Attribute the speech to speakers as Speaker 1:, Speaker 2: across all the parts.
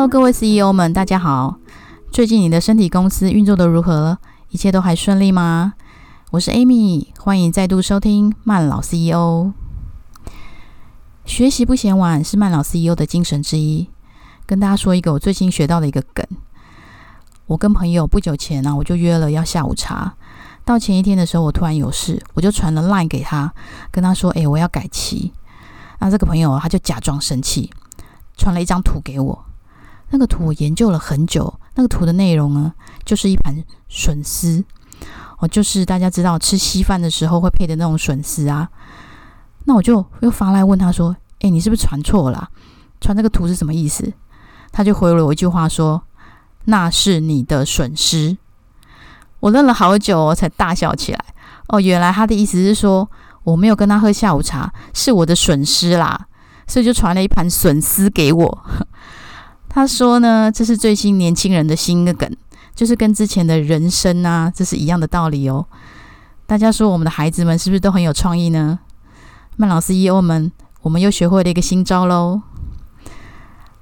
Speaker 1: Hello，各位 CEO 们，大家好。最近你的身体公司运作的如何？一切都还顺利吗？我是 Amy，欢迎再度收听慢老 CEO。学习不嫌晚是慢老 CEO 的精神之一。跟大家说一个我最近学到的一个梗。我跟朋友不久前呢，我就约了要下午茶。到前一天的时候，我突然有事，我就传了 Line 给他，跟他说：“哎，我要改期。”那这个朋友他就假装生气，传了一张图给我。那个图我研究了很久，那个图的内容呢，就是一盘笋丝，哦，就是大家知道吃稀饭的时候会配的那种笋丝啊。那我就又发来问他说：“哎，你是不是传错了？传这个图是什么意思？”他就回了我一句话说：“那是你的损失。”我愣了好久才大笑起来。哦，原来他的意思是说我没有跟他喝下午茶是我的损失啦，所以就传了一盘笋丝给我。他说呢，这是最新年轻人的新的梗，就是跟之前的人生啊，这是一样的道理哦。大家说我们的孩子们是不是都很有创意呢？曼老师 EO 们，我们又学会了一个新招喽。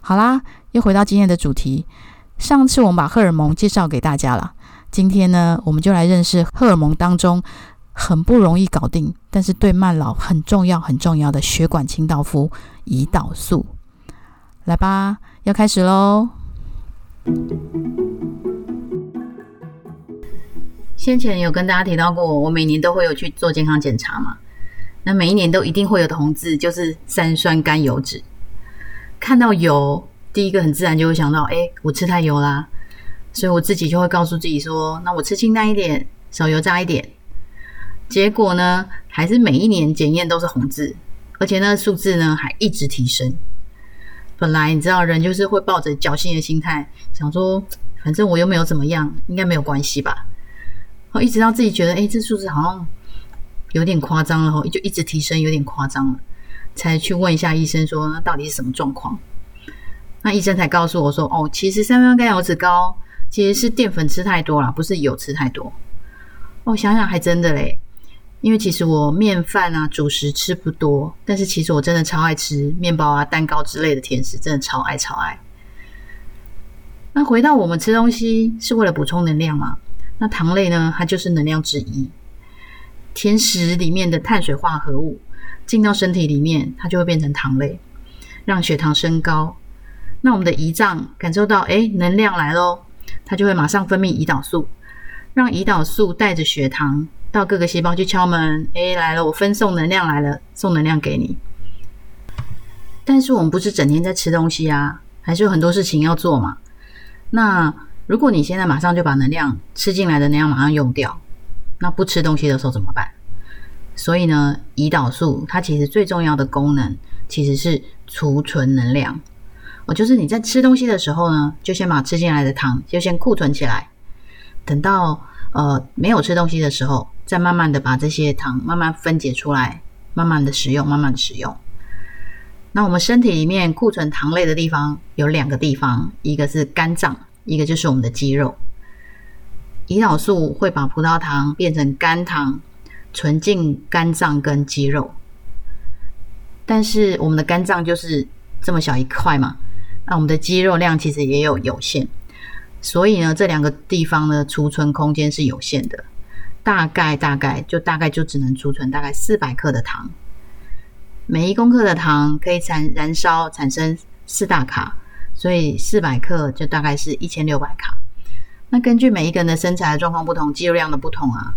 Speaker 1: 好啦，又回到今天的主题。上次我们把荷尔蒙介绍给大家了，今天呢，我们就来认识荷尔蒙当中很不容易搞定，但是对慢老很重要、很重要的血管清道夫——胰岛素。来吧。要开始喽！先前有跟大家提到过，我每年都会有去做健康检查嘛。那每一年都一定会有的红字，就是三酸甘油脂。看到油，第一个很自然就会想到，哎，我吃太油啦。所以我自己就会告诉自己说，那我吃清淡一点，少油炸一点。结果呢，还是每一年检验都是红字，而且那个数字呢还一直提升。本来你知道，人就是会抱着侥幸的心态，想说反正我又没有怎么样，应该没有关系吧。后，一直到自己觉得，哎，这数字好像有点夸张了，吼，就一直提升，有点夸张了，才去问一下医生，说那到底是什么状况？那医生才告诉我说，哦，其实三酸甘油脂高，其实是淀粉吃太多了，不是油吃太多。哦，想想还真的嘞。因为其实我面饭啊主食吃不多，但是其实我真的超爱吃面包啊、蛋糕之类的甜食，真的超爱超爱。那回到我们吃东西是为了补充能量嘛？那糖类呢？它就是能量之一。甜食里面的碳水化合物进到身体里面，它就会变成糖类，让血糖升高。那我们的胰脏感受到哎能量来喽，它就会马上分泌胰岛素，让胰岛素带着血糖。到各个细胞去敲门，哎，来了，我分送能量来了，送能量给你。但是我们不是整天在吃东西啊，还是有很多事情要做嘛。那如果你现在马上就把能量吃进来的能量马上用掉，那不吃东西的时候怎么办？所以呢，胰岛素它其实最重要的功能其实是储存能量。我就是你在吃东西的时候呢，就先把吃进来的糖就先库存起来，等到呃没有吃东西的时候。再慢慢的把这些糖慢慢分解出来，慢慢的使用，慢慢的使用。那我们身体里面库存糖类的地方有两个地方，一个是肝脏，一个就是我们的肌肉。胰岛素会把葡萄糖变成肝糖，存进肝脏跟肌肉。但是我们的肝脏就是这么小一块嘛，那我们的肌肉量其实也有有限，所以呢，这两个地方的储存空间是有限的。大概大概就大概就只能储存大概四百克的糖，每一公克的糖可以产燃烧产生四大卡，所以四百克就大概是一千六百卡。那根据每一个人的身材状况不同，肌肉量的不同啊，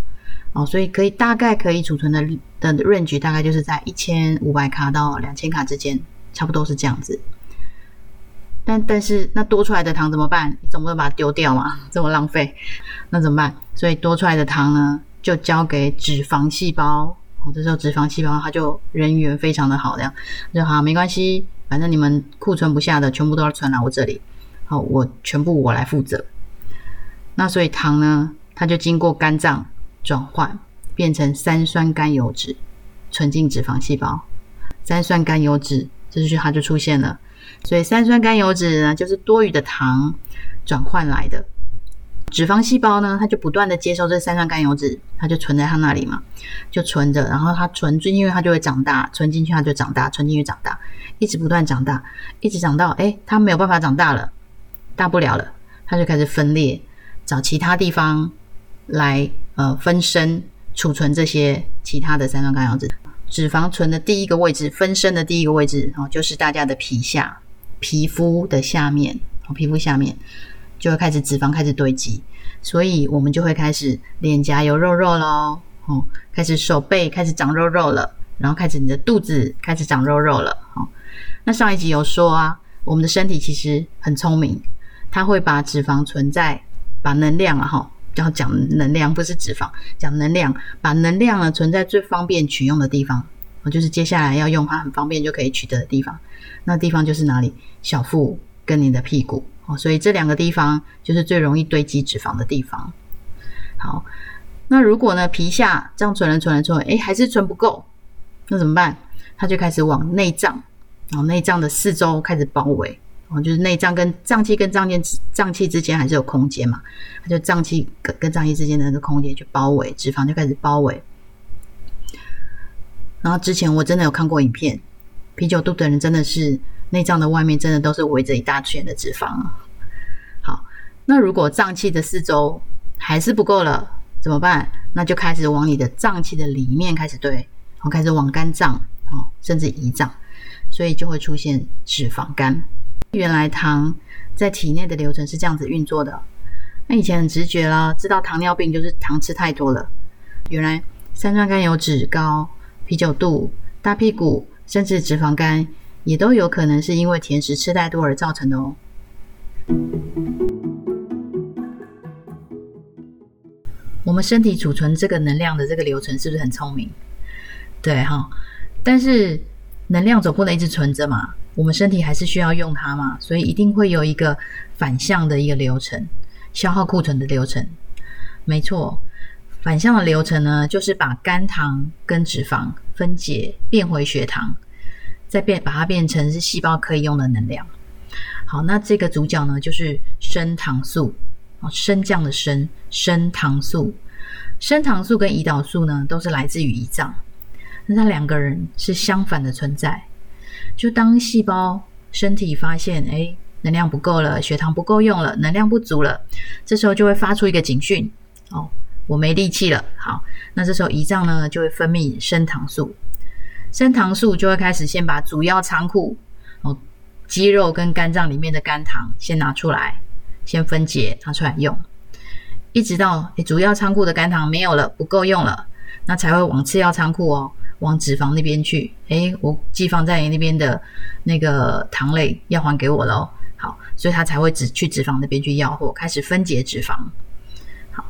Speaker 1: 哦，所以可以大概可以储存的的 range 大概就是在一千五百卡到两千卡之间，差不多是这样子。但但是那多出来的糖怎么办？你总不能把它丢掉嘛，这么浪费，那怎么办？所以多出来的糖呢，就交给脂肪细胞。哦，这时候脂肪细胞它就人缘非常的好，这样就好，没关系，反正你们库存不下的全部都要存来我这里，好，我全部我来负责。那所以糖呢，它就经过肝脏转换，变成三酸甘油脂，存进脂肪细胞。三酸甘油脂，这就它就出现了。所以三酸甘油脂呢，就是多余的糖转换来的。脂肪细胞呢，它就不断的接收这三酸甘油脂，它就存在它那里嘛，就存着。然后它存就因为，它就会长大；存进去，它就长大；存进去长大，一直不断长大，一直长到哎，它没有办法长大了，大不了了，它就开始分裂，找其他地方来呃分身储存这些其他的三酸甘油脂。脂肪存的第一个位置，分身的第一个位置哦，就是大家的皮下、皮肤的下面哦，皮肤下面就会开始脂肪开始堆积，所以我们就会开始脸颊有肉肉喽，哦，开始手背开始长肉肉了，然后开始你的肚子开始长肉肉了，哦。那上一集有说啊，我们的身体其实很聪明，它会把脂肪存在，把能量啊哈。要讲能量，不是脂肪，讲能量，把能量呢存在最方便取用的地方，我就是接下来要用它很方便就可以取得的地方。那地方就是哪里？小腹跟你的屁股哦，所以这两个地方就是最容易堆积脂肪的地方。好，那如果呢皮下这样存了存了存了，哎还是存不够，那怎么办？它就开始往内脏，往内脏的四周开始包围。哦，就是内脏跟脏器跟脏器脏器之间还是有空间嘛，它就脏器跟跟脏器之间的那个空间去包围，脂肪就开始包围。然后之前我真的有看过影片，啤酒肚的人真的是内脏的外面真的都是围着一大圈的脂肪。好，那如果脏器的四周还是不够了，怎么办？那就开始往你的脏器的里面开始堆，然后开始往肝脏哦，甚至胰脏，所以就会出现脂肪肝。原来糖在体内的流程是这样子运作的。那以前很直觉啦，知道糖尿病就是糖吃太多了。原来三酸甘油脂高、啤酒肚、大屁股，甚至脂肪肝，也都有可能是因为甜食吃太多而造成的哦。我们身体储存这个能量的这个流程是不是很聪明？对哈，但是能量总不能一直存着嘛。我们身体还是需要用它嘛，所以一定会有一个反向的一个流程，消耗库存的流程。没错，反向的流程呢，就是把肝糖跟脂肪分解变回血糖，再变把它变成是细胞可以用的能量。好，那这个主角呢，就是升糖素哦，升降的升，升糖素。升糖素跟胰岛素呢，都是来自于胰脏，那它两个人是相反的存在。就当细胞身体发现，哎，能量不够了，血糖不够用了，能量不足了，这时候就会发出一个警讯，哦，我没力气了。好，那这时候胰脏呢就会分泌升糖素，升糖素就会开始先把主要仓库，哦，肌肉跟肝脏里面的肝糖先拿出来，先分解拿出来用，一直到主要仓库的肝糖没有了，不够用了，那才会往次要仓库哦。往脂肪那边去，诶，我寄放在你那边的那个糖类要还给我喽。好，所以它才会只去脂肪那边去要货，开始分解脂肪。好，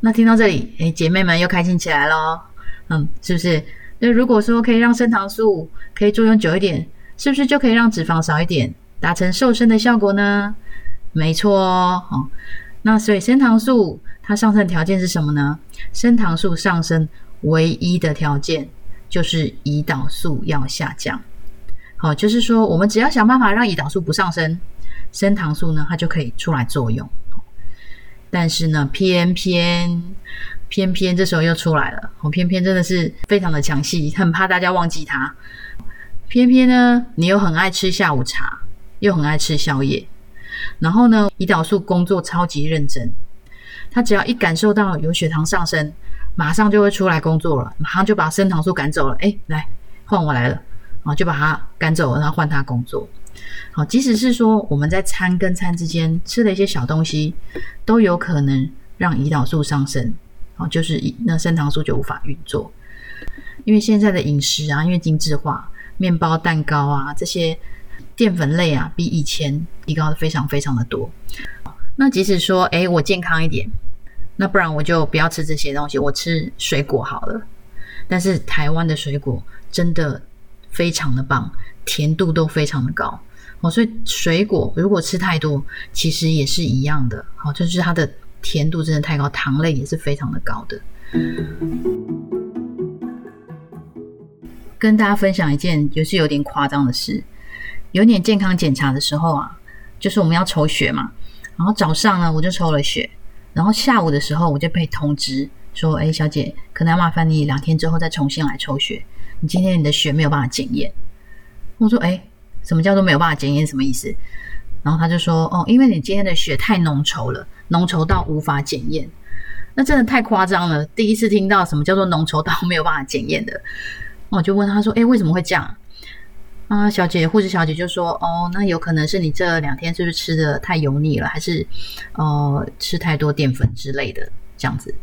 Speaker 1: 那听到这里，诶，姐妹们又开心起来喽。嗯，是不是？那如果说可以让升糖素可以作用久一点，是不是就可以让脂肪少一点，达成瘦身的效果呢？没错哦。那所以升糖素它上升条件是什么呢？升糖素上升唯一的条件。就是胰岛素要下降，好，就是说我们只要想办法让胰岛素不上升，升糖素呢它就可以出来作用。但是呢，偏偏偏偏这时候又出来了，我偏偏真的是非常的强势，很怕大家忘记它。偏偏呢，你又很爱吃下午茶，又很爱吃宵夜，然后呢，胰岛素工作超级认真，它只要一感受到有血糖上升。马上就会出来工作了，马上就把升糖素赶走了。哎，来换我来了，啊，就把它赶走了，然后换他工作。好，即使是说我们在餐跟餐之间吃的一些小东西，都有可能让胰岛素上升。哦，就是那升糖素就无法运作。因为现在的饮食啊，因为精致化，面包、蛋糕啊这些淀粉类啊，比以前提高的非常非常的多。那即使说，哎，我健康一点。那不然我就不要吃这些东西，我吃水果好了。但是台湾的水果真的非常的棒，甜度都非常的高哦。所以水果如果吃太多，其实也是一样的，好，就是它的甜度真的太高，糖类也是非常的高的。跟大家分享一件就是有点夸张的事，有点健康检查的时候啊，就是我们要抽血嘛，然后早上呢我就抽了血。然后下午的时候，我就被通知说：“哎，小姐，可能要麻烦你两天之后再重新来抽血。你今天你的血没有办法检验。”我说：“哎，什么叫做没有办法检验？什么意思？”然后他就说：“哦，因为你今天的血太浓稠了，浓稠到无法检验。”那真的太夸张了，第一次听到什么叫做浓稠到没有办法检验的。我就问他说：“哎，为什么会这样？”啊，小姐，护士小姐就说：“哦，那有可能是你这两天是不是吃的太油腻了，还是呃吃太多淀粉之类的这样子？”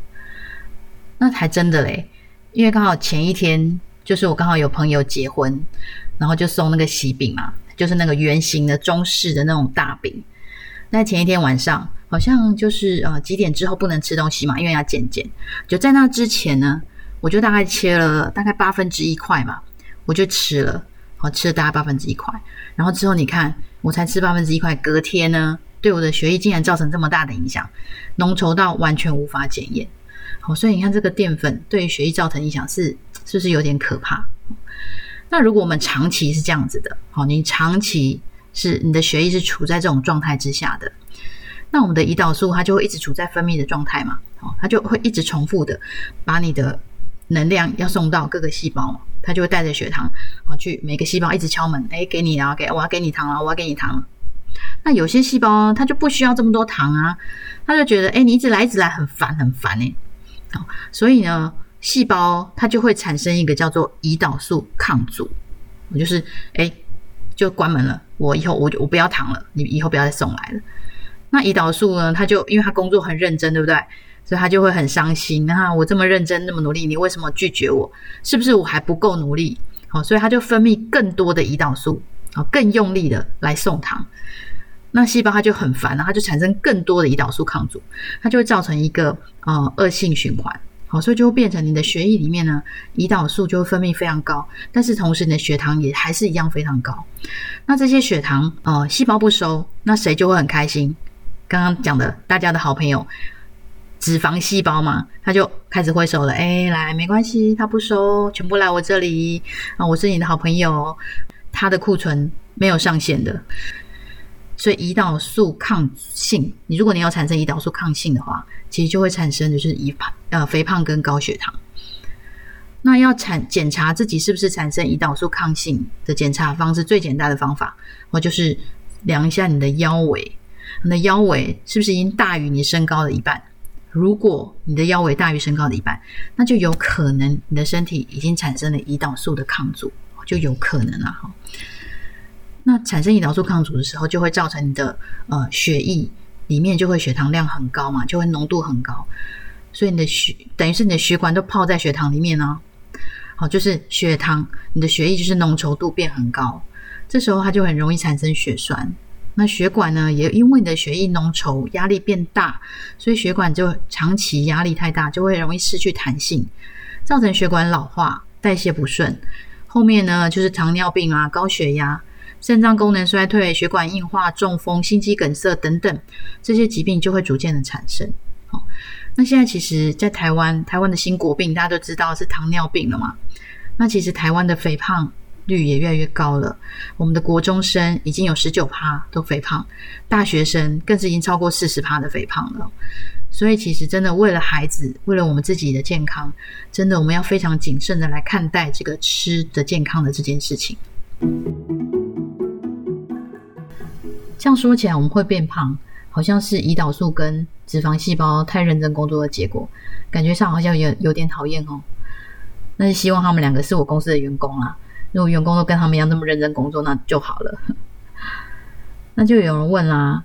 Speaker 1: 那还真的嘞，因为刚好前一天就是我刚好有朋友结婚，然后就送那个喜饼嘛，就是那个圆形的中式的那种大饼。那前一天晚上好像就是呃几点之后不能吃东西嘛，因为要减减。就在那之前呢，我就大概切了大概八分之一块嘛，我就吃了。我吃了大概八分之一块，然后之后你看，我才吃八分之一块，隔天呢，对我的血液竟然造成这么大的影响，浓稠到完全无法检验。好，所以你看这个淀粉对于血液造成影响是是不是有点可怕？那如果我们长期是这样子的，好，你长期是你的血液是处在这种状态之下的，那我们的胰岛素它就会一直处在分泌的状态嘛，好，它就会一直重复的把你的能量要送到各个细胞。它就会带着血糖，好，去每个细胞一直敲门，哎，给你啊，给我要给你糖了，我要给你糖了。那有些细胞它就不需要这么多糖啊，它就觉得，哎，你一直来一直来很烦很烦哎，好，所以呢，细胞它就会产生一个叫做胰岛素抗阻，我就是，哎，就关门了，我以后我就我不要糖了，你以后不要再送来了。那胰岛素呢，它就因为它工作很认真，对不对？所以他就会很伤心啊！我这么认真，那么努力，你为什么拒绝我？是不是我还不够努力？好，所以他就分泌更多的胰岛素，好，更用力的来送糖。那细胞它就很烦了，它就产生更多的胰岛素抗阻，它就会造成一个呃恶性循环。所以就会变成你的血液里面呢，胰岛素就会分泌非常高，但是同时你的血糖也还是一样非常高。那这些血糖呃细胞不收，那谁就会很开心？刚刚讲的大家的好朋友。脂肪细胞嘛，他就开始挥手了。哎，来，没关系，他不收，全部来我这里啊！我是你的好朋友。他的库存没有上限的，所以胰岛素抗性，你如果你要产生胰岛素抗性的话，其实就会产生就是胰胖呃肥胖跟高血糖。那要产检查自己是不是产生胰岛素抗性的检查方式最简单的方法，我就是量一下你的腰围，你的腰围是不是已经大于你身高的一半？如果你的腰围大于身高的一半，那就有可能你的身体已经产生了胰岛素的抗阻，就有可能了哈。那产生胰岛素抗阻的时候，就会造成你的呃血液里面就会血糖量很高嘛，就会浓度很高，所以你的血等于是你的血管都泡在血糖里面呢。好，就是血糖，你的血液就是浓稠度变很高，这时候它就很容易产生血栓。那血管呢，也因为你的血液浓稠，压力变大，所以血管就长期压力太大，就会容易失去弹性，造成血管老化、代谢不顺。后面呢，就是糖尿病啊、高血压、肾脏功能衰退、血管硬化、中风、心肌梗塞等等这些疾病就会逐渐的产生。好，那现在其实，在台湾，台湾的新国病大家都知道是糖尿病了嘛？那其实台湾的肥胖。率也越来越高了。我们的国中生已经有十九趴都肥胖，大学生更是已经超过四十趴的肥胖了。所以，其实真的为了孩子，为了我们自己的健康，真的我们要非常谨慎的来看待这个吃的健康的这件事情。这样说起来，我们会变胖，好像是胰岛素跟脂肪细胞太认真工作的结果，感觉上好像有有点讨厌哦。那是希望他们两个是我公司的员工啊。如果员工都跟他们一样那么认真工作，那就好了。那就有人问啦，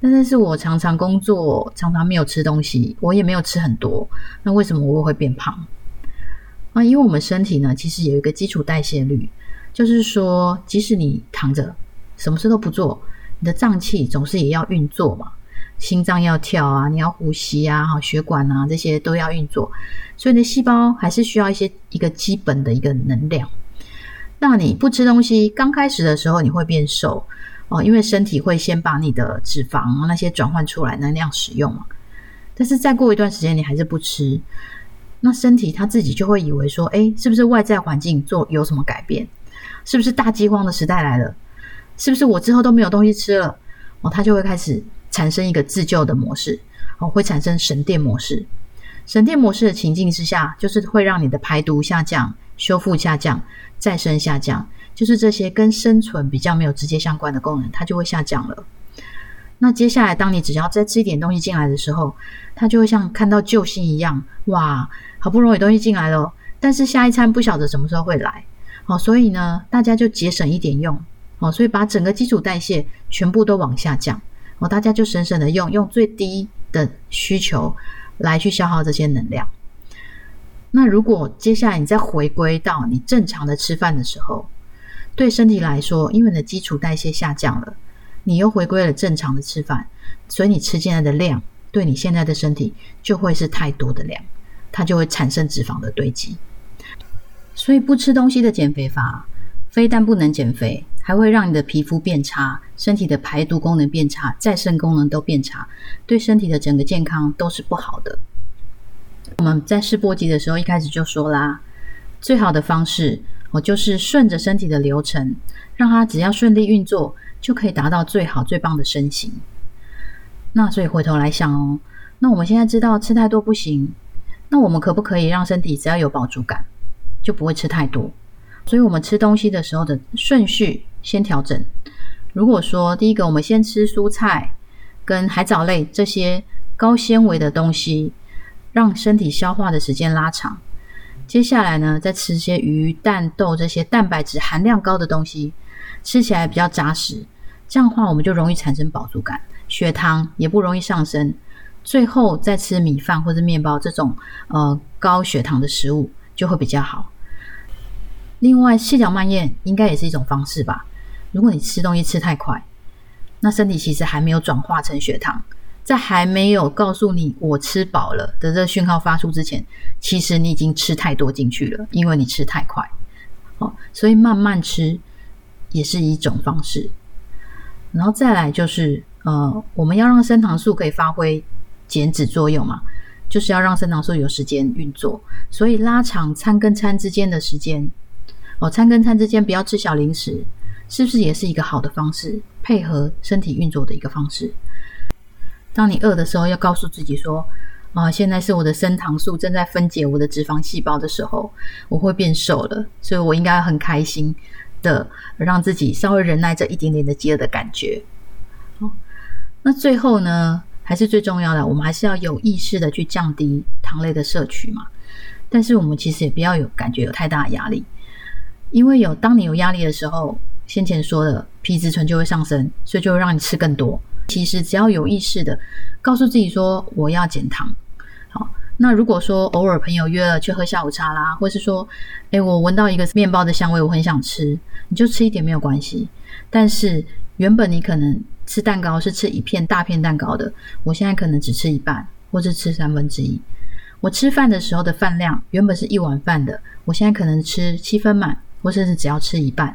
Speaker 1: 但是我常常工作，常常没有吃东西，我也没有吃很多，那为什么我会变胖？啊，因为我们身体呢，其实有一个基础代谢率，就是说，即使你躺着，什么事都不做，你的脏器总是也要运作嘛，心脏要跳啊，你要呼吸啊，哈，血管啊这些都要运作，所以你的细胞还是需要一些一个基本的一个能量。那你不吃东西，刚开始的时候你会变瘦哦，因为身体会先把你的脂肪那些转换出来能量使用嘛。但是再过一段时间你还是不吃，那身体他自己就会以为说，哎，是不是外在环境做有什么改变？是不是大饥荒的时代来了？是不是我之后都没有东西吃了？哦，他就会开始产生一个自救的模式，哦，会产生省电模式。省电模式的情境之下，就是会让你的排毒下降。修复下降、再生下降，就是这些跟生存比较没有直接相关的功能，它就会下降了。那接下来，当你只要再吃一点东西进来的时候，它就会像看到救星一样，哇，好不容易东西进来了，但是下一餐不晓得什么时候会来，哦，所以呢，大家就节省一点用，哦，所以把整个基础代谢全部都往下降，哦，大家就省省的用，用最低的需求来去消耗这些能量。那如果接下来你再回归到你正常的吃饭的时候，对身体来说，因为你的基础代谢下降了。你又回归了正常的吃饭，所以你吃进来的量对你现在的身体就会是太多的量，它就会产生脂肪的堆积。所以不吃东西的减肥法，非但不能减肥，还会让你的皮肤变差，身体的排毒功能变差，再生功能都变差，对身体的整个健康都是不好的。我们在试播集的时候一开始就说啦，最好的方式我就是顺着身体的流程，让它只要顺利运作。就可以达到最好最棒的身形。那所以回头来想哦，那我们现在知道吃太多不行，那我们可不可以让身体只要有饱足感，就不会吃太多？所以我们吃东西的时候的顺序先调整。如果说第一个我们先吃蔬菜跟海藻类这些高纤维的东西，让身体消化的时间拉长。接下来呢，再吃些鱼、蛋、豆这些蛋白质含量高的东西，吃起来比较扎实。这样的话，我们就容易产生饱足感，血糖也不容易上升。最后再吃米饭或者面包这种呃高血糖的食物就会比较好。另外，细嚼慢咽应该也是一种方式吧。如果你吃东西吃太快，那身体其实还没有转化成血糖，在还没有告诉你我吃饱了的这讯号发出之前，其实你已经吃太多进去了，因为你吃太快。哦，所以慢慢吃也是一种方式。然后再来就是，呃，我们要让升糖素可以发挥减脂作用嘛，就是要让升糖素有时间运作，所以拉长餐跟餐之间的时间，哦，餐跟餐之间不要吃小零食，是不是也是一个好的方式，配合身体运作的一个方式？当你饿的时候，要告诉自己说，啊，现在是我的升糖素正在分解我的脂肪细胞的时候，我会变瘦了，所以我应该很开心。的让自己稍微忍耐这一点点的饥饿的感觉。好，那最后呢，还是最重要的，我们还是要有意识的去降低糖类的摄取嘛。但是我们其实也不要有感觉有太大的压力，因为有当你有压力的时候，先前说的皮质醇就会上升，所以就会让你吃更多。其实只要有意识的告诉自己说我要减糖，好。那如果说偶尔朋友约了去喝下午茶啦，或是说，诶，我闻到一个面包的香味，我很想吃，你就吃一点没有关系。但是原本你可能吃蛋糕是吃一片大片蛋糕的，我现在可能只吃一半，或是吃三分之一。我吃饭的时候的饭量原本是一碗饭的，我现在可能吃七分满，或甚至只要吃一半。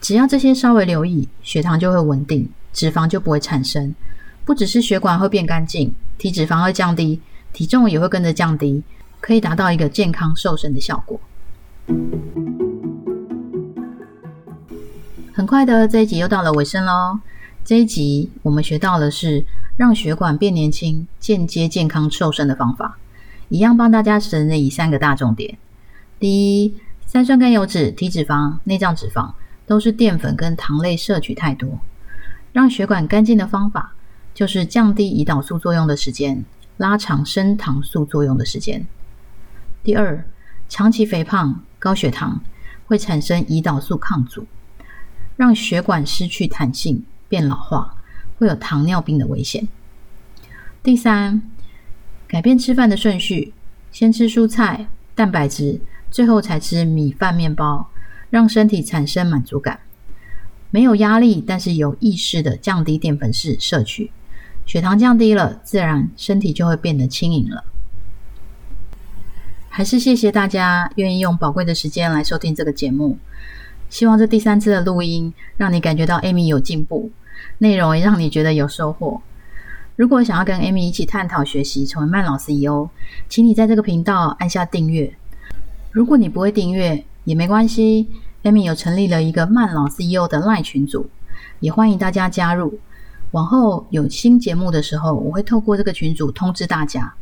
Speaker 1: 只要这些稍微留意，血糖就会稳定，脂肪就不会产生。不只是血管会变干净，体脂肪会降低。体重也会跟着降低，可以达到一个健康瘦身的效果。很快的，这一集又到了尾声喽。这一集我们学到的是让血管变年轻、间接健康瘦身的方法，一样帮大家整理三个大重点。第一，三酸甘油脂、体脂肪、内脏脂肪都是淀粉跟糖类摄取太多，让血管干净的方法就是降低胰岛素作用的时间。拉长升糖素作用的时间。第二，长期肥胖、高血糖会产生胰岛素抗阻，让血管失去弹性，变老化，会有糖尿病的危险。第三，改变吃饭的顺序，先吃蔬菜、蛋白质，最后才吃米饭、面包，让身体产生满足感，没有压力，但是有意识的降低淀粉式摄取。血糖降低了，自然身体就会变得轻盈了。还是谢谢大家愿意用宝贵的时间来收听这个节目。希望这第三次的录音让你感觉到 Amy 有进步，内容也让你觉得有收获。如果想要跟 Amy 一起探讨学习成为慢老 CEO，请你在这个频道按下订阅。如果你不会订阅也没关系，Amy 有成立了一个慢老 CEO 的赖群组，也欢迎大家加入。往后有新节目的时候，我会透过这个群组通知大家。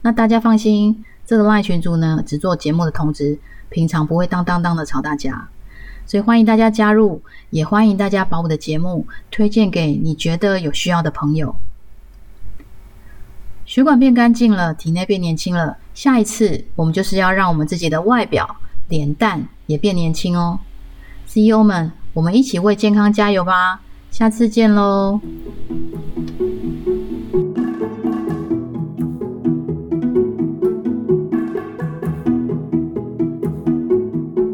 Speaker 1: 那大家放心，这这个 LINE 群组呢，只做节目的通知，平常不会当当当的吵大家，所以欢迎大家加入，也欢迎大家把我的节目推荐给你觉得有需要的朋友。血管变干净了，体内变年轻了，下一次我们就是要让我们自己的外表、脸蛋也变年轻哦。CEO 们，我们一起为健康加油吧！下次见喽。